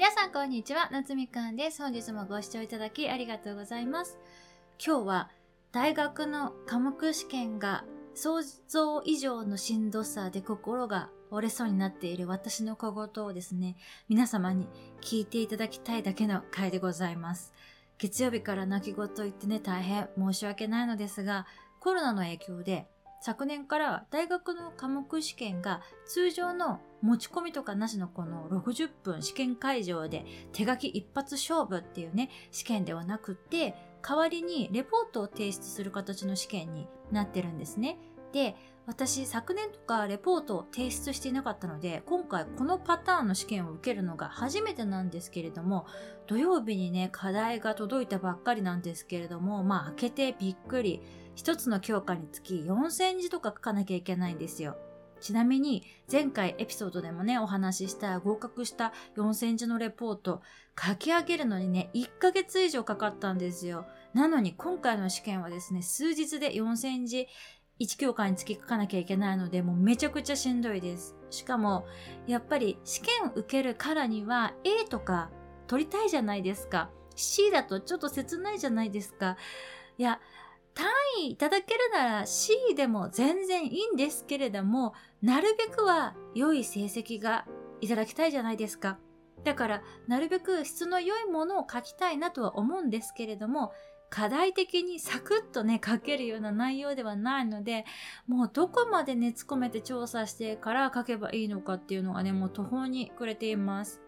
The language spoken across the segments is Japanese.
皆さんこんにちは、夏みかんです。本日もご視聴いただきありがとうございます。今日は大学の科目試験が想像以上のしんどさで心が折れそうになっている私の小言をですね、皆様に聞いていただきたいだけの回でございます。月曜日から泣き言言ってね、大変申し訳ないのですが、コロナの影響で昨年から大学の科目試験が通常の持ち込みとかなしのこの60分試験会場で手書き一発勝負っていうね、試験ではなくって、代わりにレポートを提出する形の試験になってるんですね。で、私昨年とかレポートを提出していなかったので、今回このパターンの試験を受けるのが初めてなんですけれども、土曜日にね、課題が届いたばっかりなんですけれども、まあ開けてびっくり。一つの教科につき4000字とか書かなきゃいけないんですよ。ちなみに前回エピソードでもねお話しした合格した4000字のレポート書き上げるのにね1ヶ月以上かかったんですよ。なのに今回の試験はですね数日で4000字1教科につき書かなきゃいけないのでもうめちゃくちゃしんどいです。しかもやっぱり試験受けるからには A とか取りたいじゃないですか。C だとちょっと切ないじゃないですか。いや単位いただけるなら C でも全然いいんですけれども、なるべくは良い成績がいただきたいじゃないですか。だから、なるべく質の良いものを書きたいなとは思うんですけれども、課題的にサクッとね、書けるような内容ではないので、もうどこまで熱込めて調査してから書けばいいのかっていうのがね、もう途方に暮れています。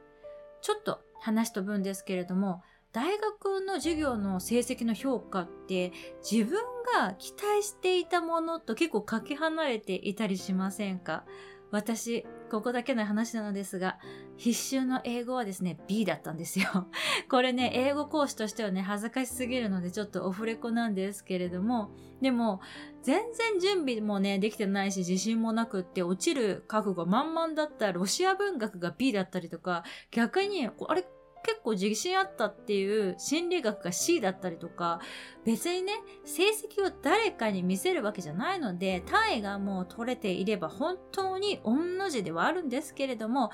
ちょっと話飛ぶんですけれども、大学の授業の成績の評価って自分が期待していたものと結構かけ離れていたりしませんか？私、ここだけの話なのですが、必修の英語はですね、B だったんですよ。これね、英語講師としてはね、恥ずかしすぎるのでちょっとオフレコなんですけれども、でも、全然準備もね、できてないし、自信もなくって、落ちる覚悟満々だったロシア文学が B だったりとか、逆に、あれ？結構自信あったっていう心理学が C だったりとか、別にね、成績を誰かに見せるわけじゃないので、単位がもう取れていれば本当に御の字ではあるんですけれども、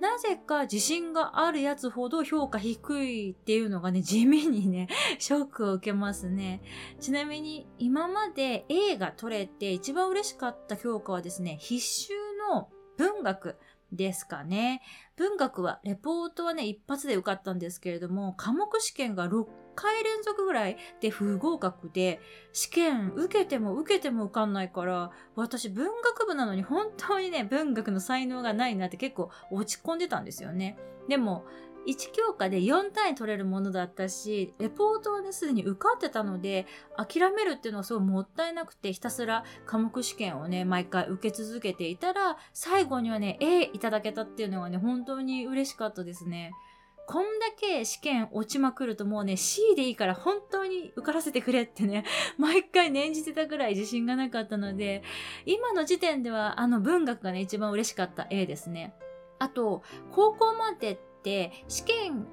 なぜか自信があるやつほど評価低いっていうのがね、地味にね、ショックを受けますね。ちなみに、今まで A が取れて一番嬉しかった教科はですね、必修の文学。ですかね。文学は、レポートはね、一発で受かったんですけれども、科目試験が6回連続ぐらいで不合格で、試験受けても受けても受かんないから、私文学部なのに本当にね、文学の才能がないなって結構落ち込んでたんですよね。でも、1教科で4単位取れるものだったし、レポートはね、すでに受かってたので、諦めるっていうのはすごいもったいなくて、ひたすら科目試験をね、毎回受け続けていたら、最後にはね、A いただけたっていうのがね、本当に嬉しかったですね。こんだけ試験落ちまくるともうね、C でいいから本当に受からせてくれってね、毎回念じてたぐらい自信がなかったので、今の時点ではあの文学がね、一番嬉しかった A ですね。あと、高校までって試験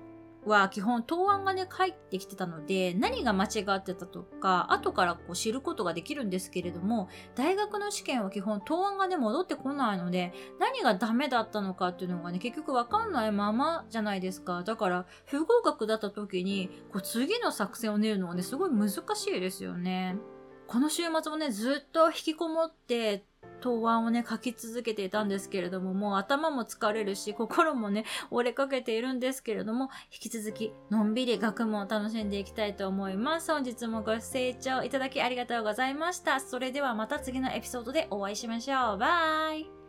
は基本答案がね返ってきてたので何が間違ってたとか後からこう知ることができるんですけれども大学の試験は基本答案がね戻ってこないので何がダメだったのかっていうのがね結局わかんないままじゃないですか。だから不合格だった時にこう次の作戦を練るのはねすごい難しいですよね。この週末もねずっと引きこもって答案をね、書き続けていたんですけれども、もう頭も疲れるし、心もね、折れかけているんですけれども、引き続き、のんびり学問を楽しんでいきたいと思います。本日もご清聴いただきありがとうございました。それではまた次のエピソードでお会いしましょう。バイ